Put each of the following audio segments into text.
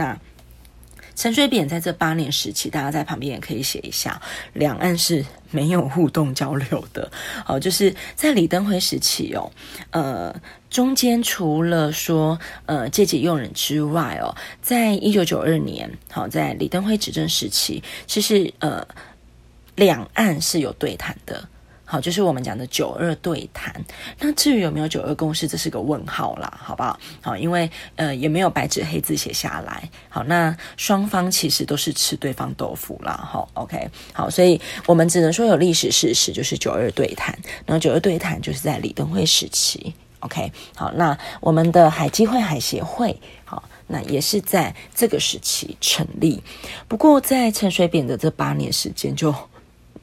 那。陈水扁在这八年时期，大家在旁边也可以写一下，两岸是没有互动交流的。哦，就是在李登辉时期哦，呃，中间除了说呃借机用人之外哦，在一九九二年，好，在李登辉执政时期，其实呃两岸是有对谈的。好，就是我们讲的九二对谈。那至于有没有九二共识，这是个问号啦，好不好？好，因为呃也没有白纸黑字写下来。好，那双方其实都是吃对方豆腐啦。好，OK，好，所以我们只能说有历史事实，就是九二对谈。然后九二对谈就是在李登辉时期。OK，好，那我们的海基会海协会，好，那也是在这个时期成立。不过在陈水扁的这八年时间就。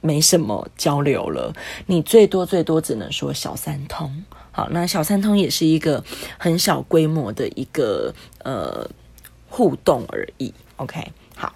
没什么交流了，你最多最多只能说小三通。好，那小三通也是一个很小规模的一个呃互动而已。OK，好，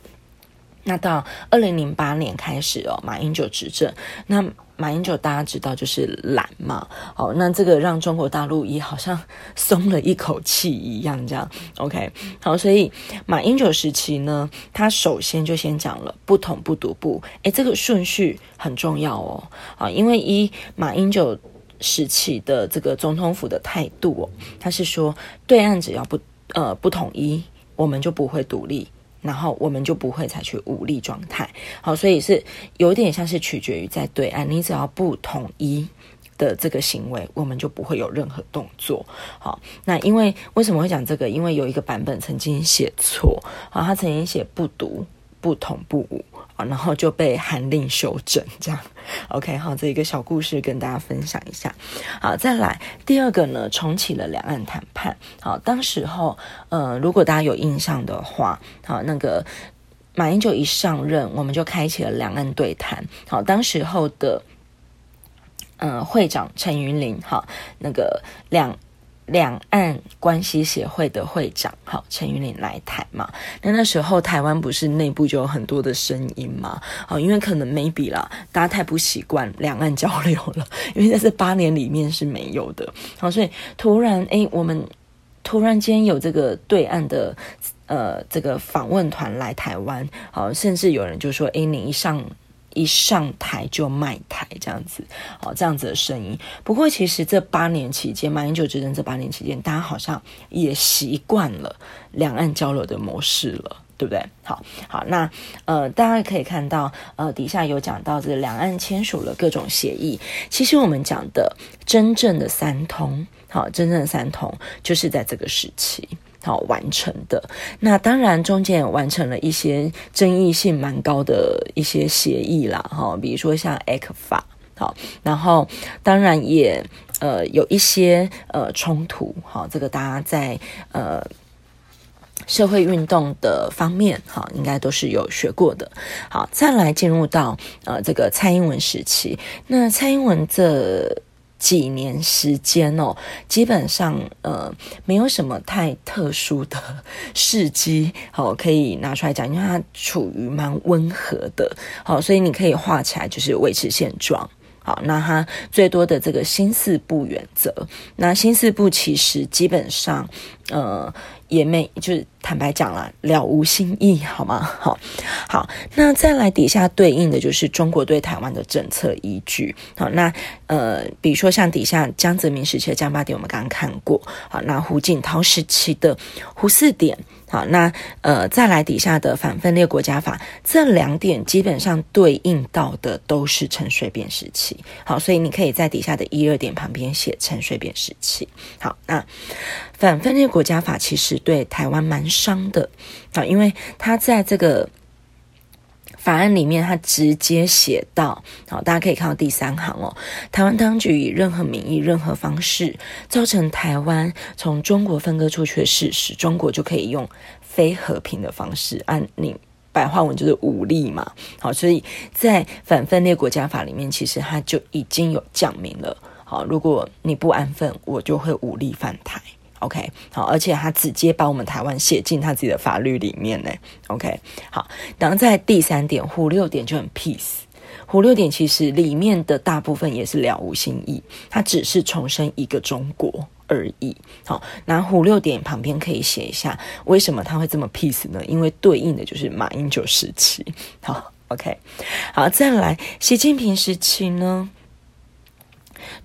那到二零零八年开始哦，马英九执政，那。马英九大家知道就是懒嘛，好，那这个让中国大陆也好像松了一口气一样，这样 OK，好，所以马英九时期呢，他首先就先讲了不统不独不，诶，这个顺序很重要哦，啊，因为一马英九时期的这个总统府的态度哦，他是说对岸只要不呃不统一，我们就不会独立。然后我们就不会采取武力状态，好，所以是有点像是取决于在对岸，你只要不统一的这个行为，我们就不会有任何动作。好，那因为为什么会讲这个？因为有一个版本曾经写错，啊，他曾经写不读、不同、不武。然后就被函令修正，这样，OK，好，这一个小故事跟大家分享一下。好，再来第二个呢，重启了两岸谈判。好，当时候，呃，如果大家有印象的话，好，那个马英九一上任，我们就开启了两岸对谈。好，当时候的，呃，会长陈云林，好，那个两。两岸关系协会的会长，好，陈云林来台嘛？那那时候台湾不是内部就有很多的声音嘛？好，因为可能 maybe 啦，大家太不习惯两岸交流了，因为在这八年里面是没有的。好，所以突然哎，我们突然间有这个对岸的呃这个访问团来台湾，好，甚至有人就说，哎，你一上。一上台就卖台这样子，哦，这样子的声音。不过其实这八年期间，马英九执政这八年期间，大家好像也习惯了两岸交流的模式了，对不对？好，好，那呃，大家可以看到，呃，底下有讲到这两岸签署了各种协议。其实我们讲的真正的三通，好，真正的三通就是在这个时期。好完成的，那当然中间也完成了一些争议性蛮高的一些协议啦，哈，比如说像 ECFA，好，然后当然也呃有一些呃冲突，好，这个大家在呃社会运动的方面，哈，应该都是有学过的。好，再来进入到呃这个蔡英文时期，那蔡英文这。几年时间哦，基本上呃没有什么太特殊的事机，好可以拿出来讲，因为它处于蛮温和的，好，所以你可以画起来就是维持现状。好，那它最多的这个新四不原则，那新四不其实基本上呃。也没，就是坦白讲了，了无新意，好吗？好，好，那再来底下对应的就是中国对台湾的政策依据。好，那呃，比如说像底下江泽民时期的江八点，我们刚刚看过。好，那胡锦涛时期的胡四点。好，那呃，再来底下的反分裂国家法，这两点基本上对应到的都是沉睡变时期。好，所以你可以在底下的一二点旁边写沉睡变时期。好，那反分裂国家法其实对台湾蛮伤的。啊，因为它在这个法案里面，它直接写到，好，大家可以看到第三行哦，台湾当局以任何名义、任何方式造成台湾从中国分割出去的事实，中国就可以用非和平的方式，按你白话文就是武力嘛。好，所以在反分裂国家法里面，其实它就已经有讲明了，好，如果你不安分，我就会武力反台。OK，好，而且他直接把我们台湾写进他自己的法律里面呢。OK，好，然后在第三点，虎六点就很 peace。虎六点其实里面的大部分也是了无新意，它只是重申一个中国而已。好，那五六点旁边可以写一下，为什么他会这么 peace 呢？因为对应的就是马英九时期。好，OK，好，再来习近平时期呢？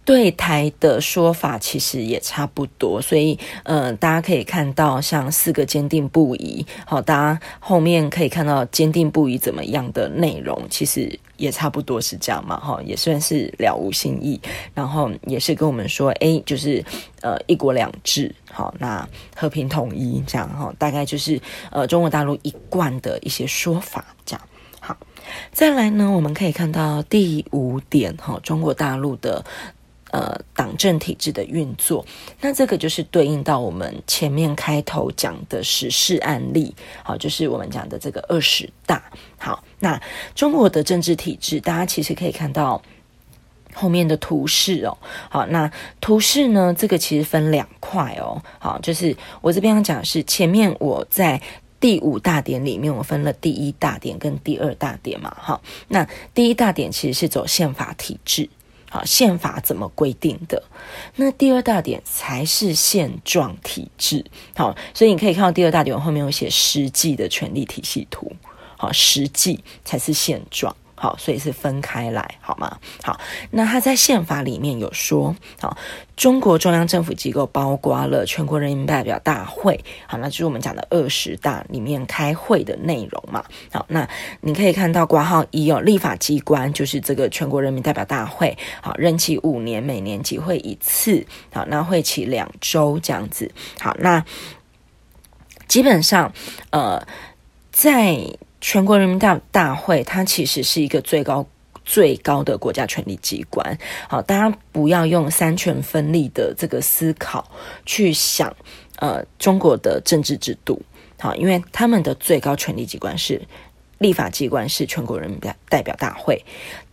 对台的说法其实也差不多，所以呃，大家可以看到像四个坚定不移，好，大家后面可以看到坚定不移怎么样的内容，其实也差不多是这样嘛，哈，也算是了无新意，然后也是跟我们说，哎，就是呃一国两制，好，那和平统一这样哈，大概就是呃中国大陆一贯的一些说法这样。好，再来呢，我们可以看到第五点哈，中国大陆的呃党政体制的运作，那这个就是对应到我们前面开头讲的时事案例，好，就是我们讲的这个二十大。好，那中国的政治体制，大家其实可以看到后面的图示哦。好，那图示呢，这个其实分两块哦。好，就是我这边要讲的是前面我在。第五大点里面，我分了第一大点跟第二大点嘛，哈。那第一大点其实是走宪法体制，好，宪法怎么规定的？那第二大点才是现状体制，好。所以你可以看到第二大点我后面有写实际的权利体系图，好，实际才是现状。好，所以是分开来，好吗？好，那他在宪法里面有说，好，中国中央政府机构包括了全国人民代表大会，好，那就是我们讲的二十大里面开会的内容嘛。好，那你可以看到括号一哦，立法机关就是这个全国人民代表大会，好，任期五年，每年集会一次，好，那会期两周这样子。好，那基本上，呃，在全国人民大大会，它其实是一个最高最高的国家权力机关。好，大家不要用三权分立的这个思考去想，呃，中国的政治制度。好，因为他们的最高权力机关是立法机关，是全国人民代表大会，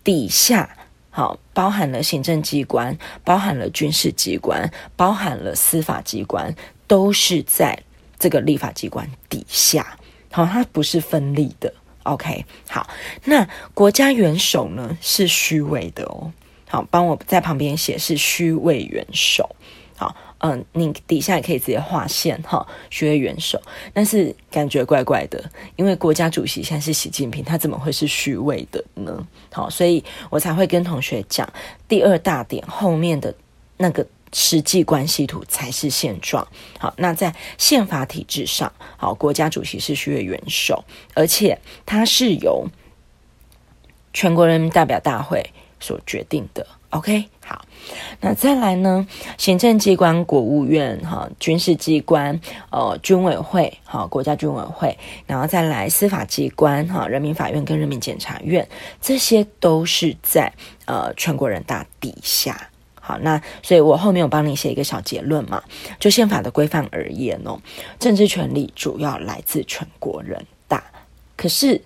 底下好包含了行政机关，包含了军事机关，包含了司法机关，都是在这个立法机关底下。好，它不是分立的。OK，好，那国家元首呢是虚位的哦。好，帮我在旁边写是虚位元首。好，嗯，你底下也可以直接划线哈，虚位元首。但是感觉怪怪的，因为国家主席现在是习近平，他怎么会是虚位的呢？好，所以我才会跟同学讲第二大点后面的那个。实际关系图才是现状。好，那在宪法体制上，好，国家主席是虚位元首，而且他是由全国人民代表大会所决定的。OK，好，那再来呢？行政机关、国务院、哈，军事机关、呃，军委会、哈，国家军委会，然后再来司法机关、哈，人民法院跟人民检察院，这些都是在呃全国人大底下。好，那所以我后面有帮你写一个小结论嘛，就宪法的规范而言哦，政治权力主要来自全国人大。可是，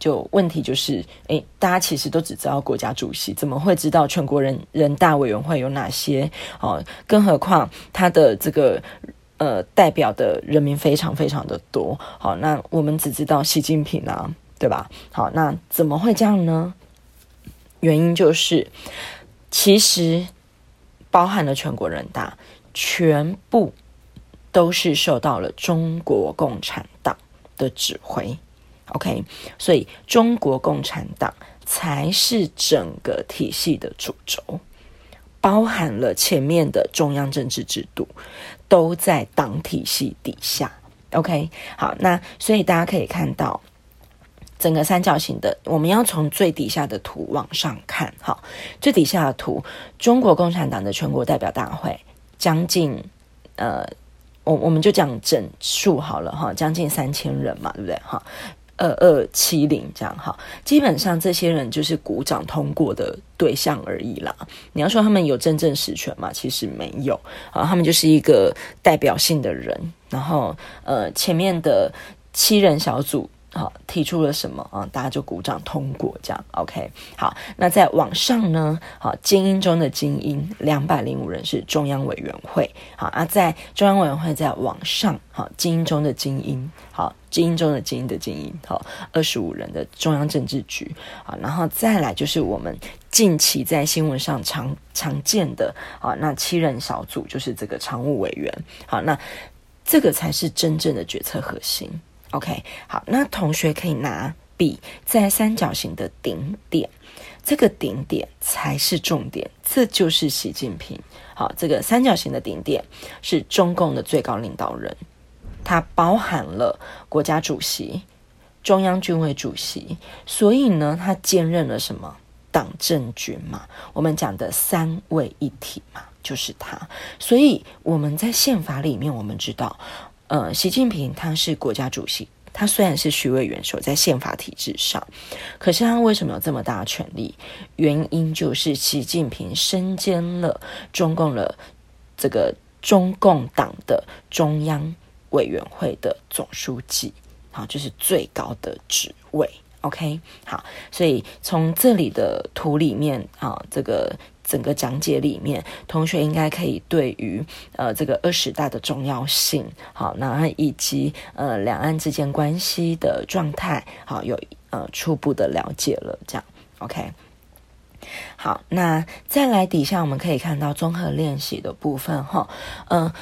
就问题就是，诶，大家其实都只知道国家主席，怎么会知道全国人人大委员会有哪些？哦，更何况他的这个呃代表的人民非常非常的多。好，那我们只知道习近平啊，对吧？好，那怎么会这样呢？原因就是，其实。包含了全国人大，全部都是受到了中国共产党的指挥，OK，所以中国共产党才是整个体系的主轴，包含了前面的中央政治制度都在党体系底下，OK，好，那所以大家可以看到。整个三角形的，我们要从最底下的图往上看，哈，最底下的图，中国共产党的全国代表大会将近，呃，我我们就讲整数好了，哈，将近三千人嘛，对不对，哈，二二七零这样，哈，基本上这些人就是鼓掌通过的对象而已啦。你要说他们有真正实权吗？其实没有，啊，他们就是一个代表性的人，然后，呃，前面的七人小组。好，提出了什么啊？大家就鼓掌通过，这样 OK。好，那再往上呢？好，精英中的精英，两百零五人是中央委员会。好啊，在中央委员会再往上，好，精英中的精英，好，精英中的精英的精英，好，二十五人的中央政治局。好，然后再来就是我们近期在新闻上常常见的，啊，那七人小组就是这个常务委员。好，那这个才是真正的决策核心。OK，好，那同学可以拿笔在三角形的顶点，这个顶点才是重点，这就是习近平。好，这个三角形的顶点是中共的最高领导人，它包含了国家主席、中央军委主席，所以呢，它兼任了什么？党政军嘛，我们讲的三位一体嘛，就是他。所以我们在宪法里面，我们知道。呃，习近平他是国家主席，他虽然是虚位元首，在宪法体制上，可是他为什么有这么大的权力？原因就是习近平身兼了中共的这个中共党的中央委员会的总书记，好，就是最高的职位。OK，好，所以从这里的图里面啊，这个。整个讲解里面，同学应该可以对于呃这个二十大的重要性，好，那以及呃两岸之间关系的状态，好，有呃初步的了解了，这样 OK。好，那再来底下我们可以看到综合练习的部分哈，嗯。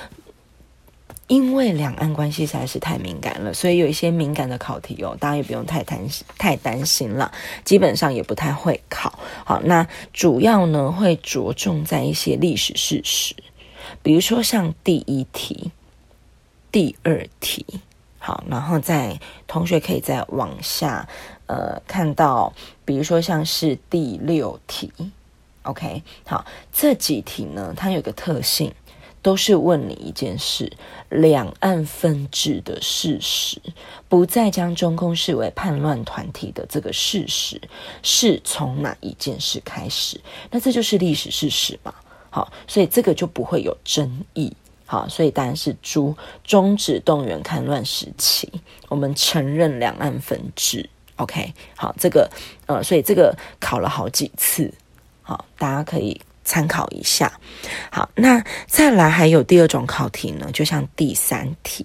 因为两岸关系实在是太敏感了，所以有一些敏感的考题哦，大家也不用太担心，太担心了。基本上也不太会考。好，那主要呢会着重在一些历史事实，比如说像第一题、第二题。好，然后再同学可以再往下，呃，看到，比如说像是第六题。OK，好，这几题呢，它有个特性。都是问你一件事：两岸分治的事实，不再将中共视为叛乱团体的这个事实，是从哪一件事开始？那这就是历史事实嘛？好，所以这个就不会有争议。好，所以当然是朱终止动员戡乱时期，我们承认两岸分治。OK，好，这个呃，所以这个考了好几次，好，大家可以。参考一下，好，那再来还有第二种考题呢，就像第三题，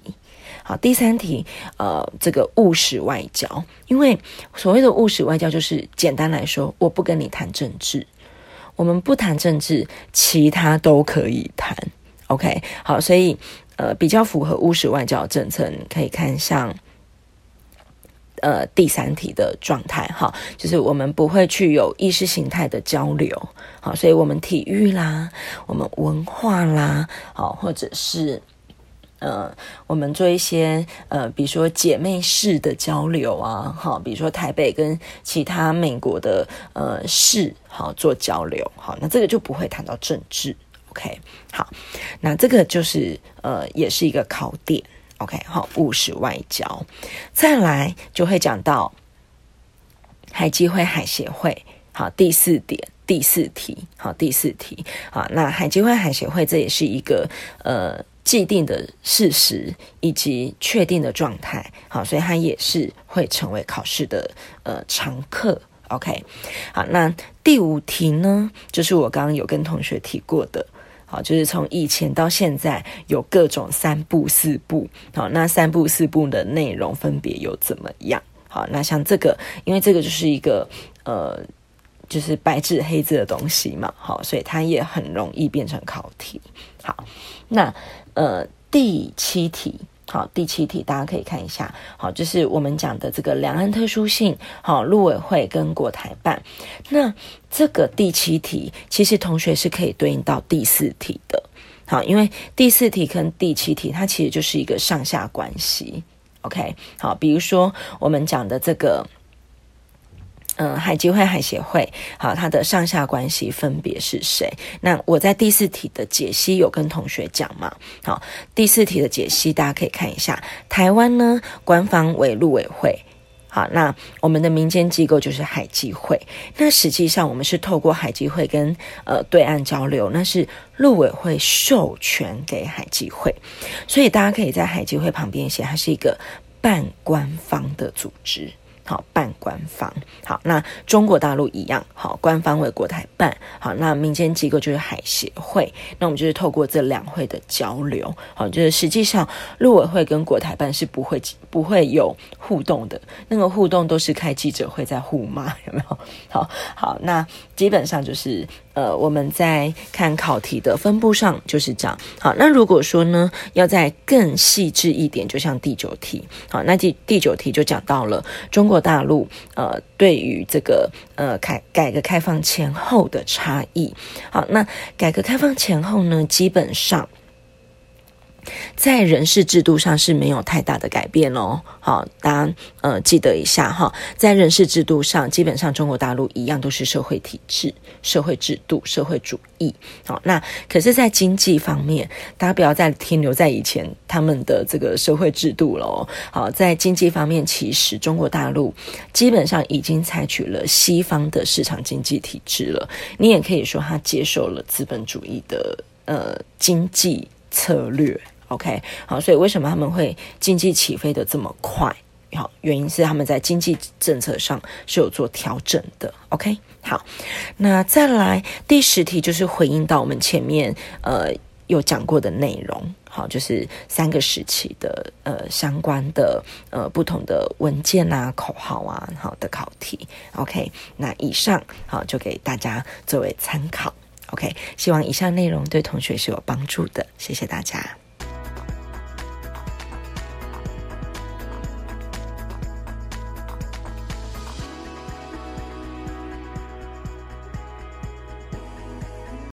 好，第三题，呃，这个务实外交，因为所谓的务实外交，就是简单来说，我不跟你谈政治，我们不谈政治，其他都可以谈，OK，好，所以呃，比较符合务实外交政策，你可以看像。呃，第三题的状态哈，就是我们不会去有意识形态的交流，好，所以我们体育啦，我们文化啦，好，或者是呃，我们做一些呃，比如说姐妹市的交流啊，好，比如说台北跟其他美国的呃市好做交流，好，那这个就不会谈到政治，OK，好，那这个就是呃，也是一个考点。OK，好，务实外交，再来就会讲到海基会、海协会。好，第四点，第四题，好，第四题，好，那海基会、海协会这也是一个呃既定的事实以及确定的状态，好，所以它也是会成为考试的呃常客。OK，好，那第五题呢，就是我刚刚有跟同学提过的。好，就是从以前到现在有各种三步四步，好，那三步四步的内容分别有怎么样？好，那像这个，因为这个就是一个呃，就是白纸黑字的东西嘛，好，所以它也很容易变成考题。好，那呃第七题。好，第七题大家可以看一下。好，就是我们讲的这个两岸特殊性。好，陆委会跟国台办。那这个第七题，其实同学是可以对应到第四题的。好，因为第四题跟第七题，它其实就是一个上下关系。OK，好，比如说我们讲的这个。嗯，海基会、海协会，好，它的上下关系分别是谁？那我在第四题的解析有跟同学讲嘛？好，第四题的解析大家可以看一下。台湾呢，官方为陆委会，好，那我们的民间机构就是海基会。那实际上我们是透过海基会跟呃对岸交流，那是陆委会授权给海基会，所以大家可以在海基会旁边写，它是一个半官方的组织。好，半官方。好，那中国大陆一样，好，官方为国台办。好，那民间机构就是海协会。那我们就是透过这两会的交流，好，就是实际上陆委会跟国台办是不会不会有互动的，那个互动都是开记者会在互骂，有没有？好好，那基本上就是。呃，我们在看考题的分布上就是这样。好，那如果说呢，要再更细致一点，就像第九题。好，那第第九题就讲到了中国大陆呃，对于这个呃改改革开放前后的差异。好，那改革开放前后呢，基本上。在人事制度上是没有太大的改变哦。好，大家呃记得一下哈，在人事制度上，基本上中国大陆一样都是社会体制、社会制度、社会主义。好，那可是，在经济方面，大家不要再停留在以前他们的这个社会制度了哦。好，在经济方面，其实中国大陆基本上已经采取了西方的市场经济体制了。你也可以说，他接受了资本主义的呃经济策略。OK，好，所以为什么他们会经济起飞的这么快？好，原因是他们在经济政策上是有做调整的。OK，好，那再来第十题就是回应到我们前面呃有讲过的内容，好，就是三个时期的呃相关的呃不同的文件啊、口号啊，好的考题。OK，那以上好就给大家作为参考。OK，希望以上内容对同学是有帮助的，谢谢大家。